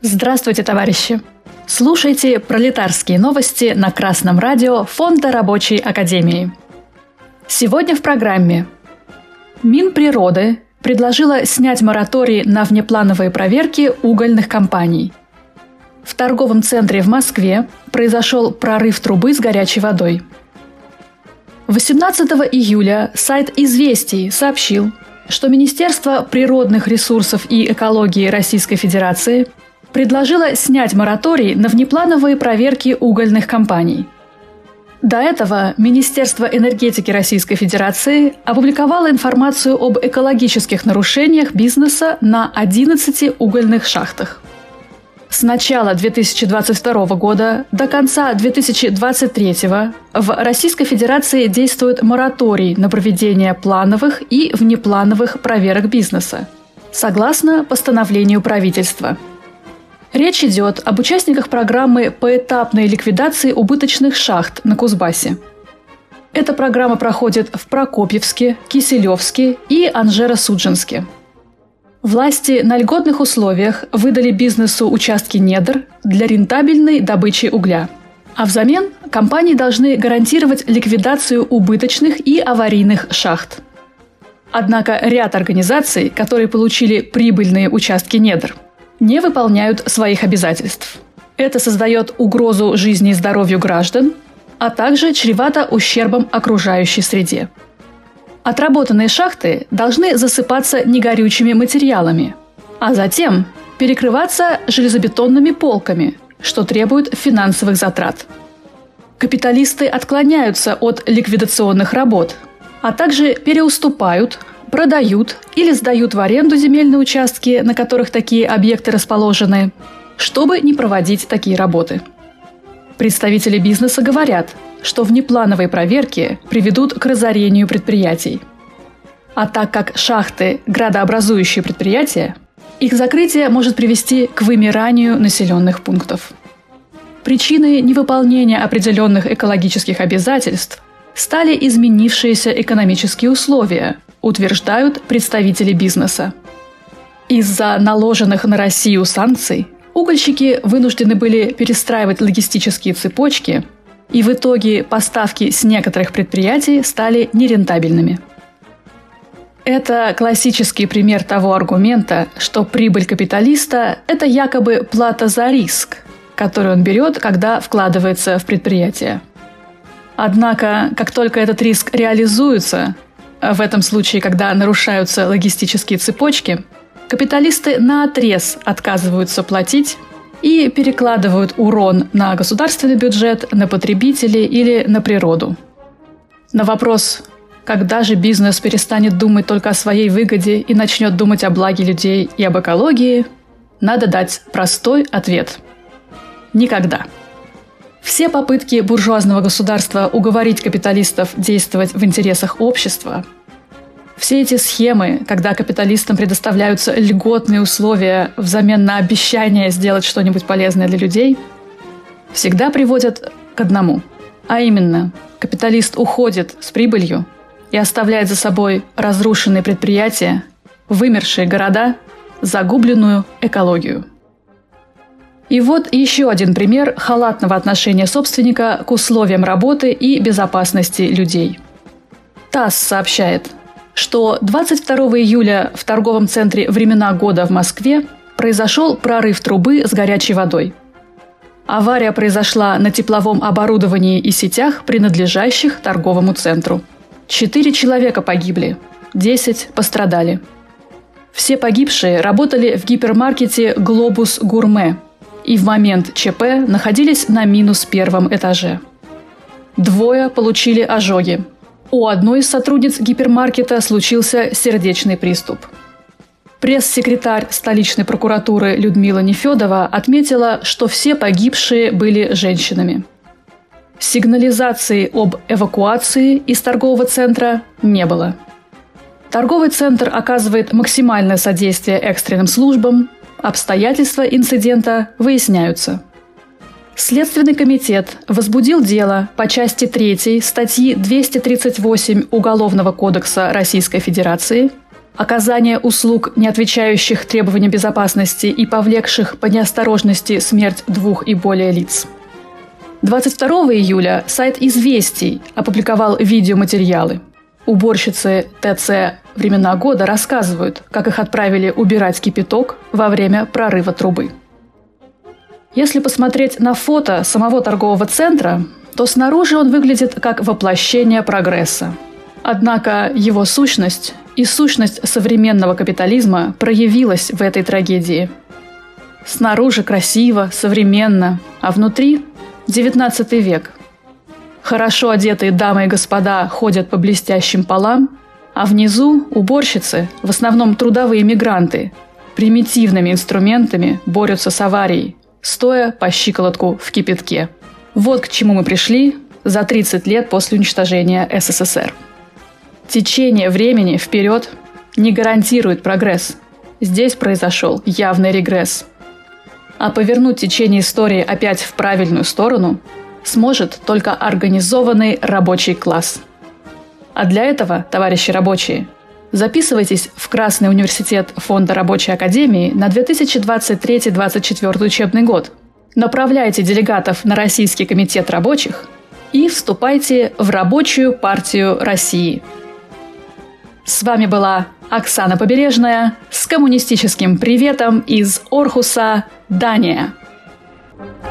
Здравствуйте, товарищи! Слушайте пролетарские новости на Красном радио Фонда Рабочей Академии. Сегодня в программе Минприроды предложила снять мораторий на внеплановые проверки угольных компаний. В торговом центре в Москве произошел прорыв трубы с горячей водой. 18 июля сайт «Известий» сообщил, что Министерство природных ресурсов и экологии Российской Федерации предложило снять мораторий на внеплановые проверки угольных компаний. До этого Министерство энергетики Российской Федерации опубликовало информацию об экологических нарушениях бизнеса на 11 угольных шахтах. С начала 2022 года до конца 2023 в Российской Федерации действует мораторий на проведение плановых и внеплановых проверок бизнеса, согласно постановлению правительства. Речь идет об участниках программы поэтапной ликвидации убыточных шахт на Кузбассе. Эта программа проходит в Прокопьевске, Киселевске и Анжеро-Судженске – Власти на льготных условиях выдали бизнесу участки недр для рентабельной добычи угля. А взамен компании должны гарантировать ликвидацию убыточных и аварийных шахт. Однако ряд организаций, которые получили прибыльные участки недр, не выполняют своих обязательств. Это создает угрозу жизни и здоровью граждан, а также чревато ущербом окружающей среде. Отработанные шахты должны засыпаться негорючими материалами, а затем перекрываться железобетонными полками, что требует финансовых затрат. Капиталисты отклоняются от ликвидационных работ, а также переуступают, продают или сдают в аренду земельные участки, на которых такие объекты расположены, чтобы не проводить такие работы. Представители бизнеса говорят – что внеплановые проверки приведут к разорению предприятий. А так как шахты – градообразующие предприятия, их закрытие может привести к вымиранию населенных пунктов. Причиной невыполнения определенных экологических обязательств стали изменившиеся экономические условия, утверждают представители бизнеса. Из-за наложенных на Россию санкций угольщики вынуждены были перестраивать логистические цепочки и в итоге поставки с некоторых предприятий стали нерентабельными. Это классический пример того аргумента, что прибыль капиталиста – это якобы плата за риск, который он берет, когда вкладывается в предприятие. Однако, как только этот риск реализуется, в этом случае, когда нарушаются логистические цепочки, капиталисты на отрез отказываются платить и перекладывают урон на государственный бюджет, на потребителей или на природу. На вопрос, когда же бизнес перестанет думать только о своей выгоде и начнет думать о благе людей и об экологии, надо дать простой ответ. Никогда. Все попытки буржуазного государства уговорить капиталистов действовать в интересах общества – все эти схемы, когда капиталистам предоставляются льготные условия взамен на обещание сделать что-нибудь полезное для людей, всегда приводят к одному. А именно, капиталист уходит с прибылью и оставляет за собой разрушенные предприятия, вымершие города, загубленную экологию. И вот еще один пример халатного отношения собственника к условиям работы и безопасности людей. ТАСС сообщает, что 22 июля в торговом центре «Времена года» в Москве произошел прорыв трубы с горячей водой. Авария произошла на тепловом оборудовании и сетях, принадлежащих торговому центру. Четыре человека погибли, десять пострадали. Все погибшие работали в гипермаркете «Глобус Гурме» и в момент ЧП находились на минус первом этаже. Двое получили ожоги, у одной из сотрудниц гипермаркета случился сердечный приступ. Пресс-секретарь столичной прокуратуры Людмила Нефедова отметила, что все погибшие были женщинами. Сигнализации об эвакуации из торгового центра не было. Торговый центр оказывает максимальное содействие экстренным службам, обстоятельства инцидента выясняются – Следственный комитет возбудил дело по части 3 статьи 238 Уголовного кодекса Российской Федерации оказание услуг, не отвечающих требованиям безопасности и повлекших по неосторожности смерть двух и более лиц. 22 июля сайт «Известий» опубликовал видеоматериалы. Уборщицы ТЦ «Времена года» рассказывают, как их отправили убирать кипяток во время прорыва трубы. Если посмотреть на фото самого торгового центра, то снаружи он выглядит как воплощение прогресса. Однако его сущность и сущность современного капитализма проявилась в этой трагедии. Снаружи красиво, современно, а внутри – XIX век. Хорошо одетые дамы и господа ходят по блестящим полам, а внизу уборщицы, в основном трудовые мигранты, примитивными инструментами борются с аварией, стоя по щиколотку в кипятке. Вот к чему мы пришли за 30 лет после уничтожения СССР. Течение времени вперед не гарантирует прогресс. Здесь произошел явный регресс. А повернуть течение истории опять в правильную сторону сможет только организованный рабочий класс. А для этого, товарищи рабочие, записывайтесь в Красный университет Фонда рабочей академии на 2023-2024 учебный год. Направляйте делегатов на Российский комитет рабочих и вступайте в Рабочую партию России – с вами была Оксана Побережная с коммунистическим приветом из Орхуса, Дания. thank you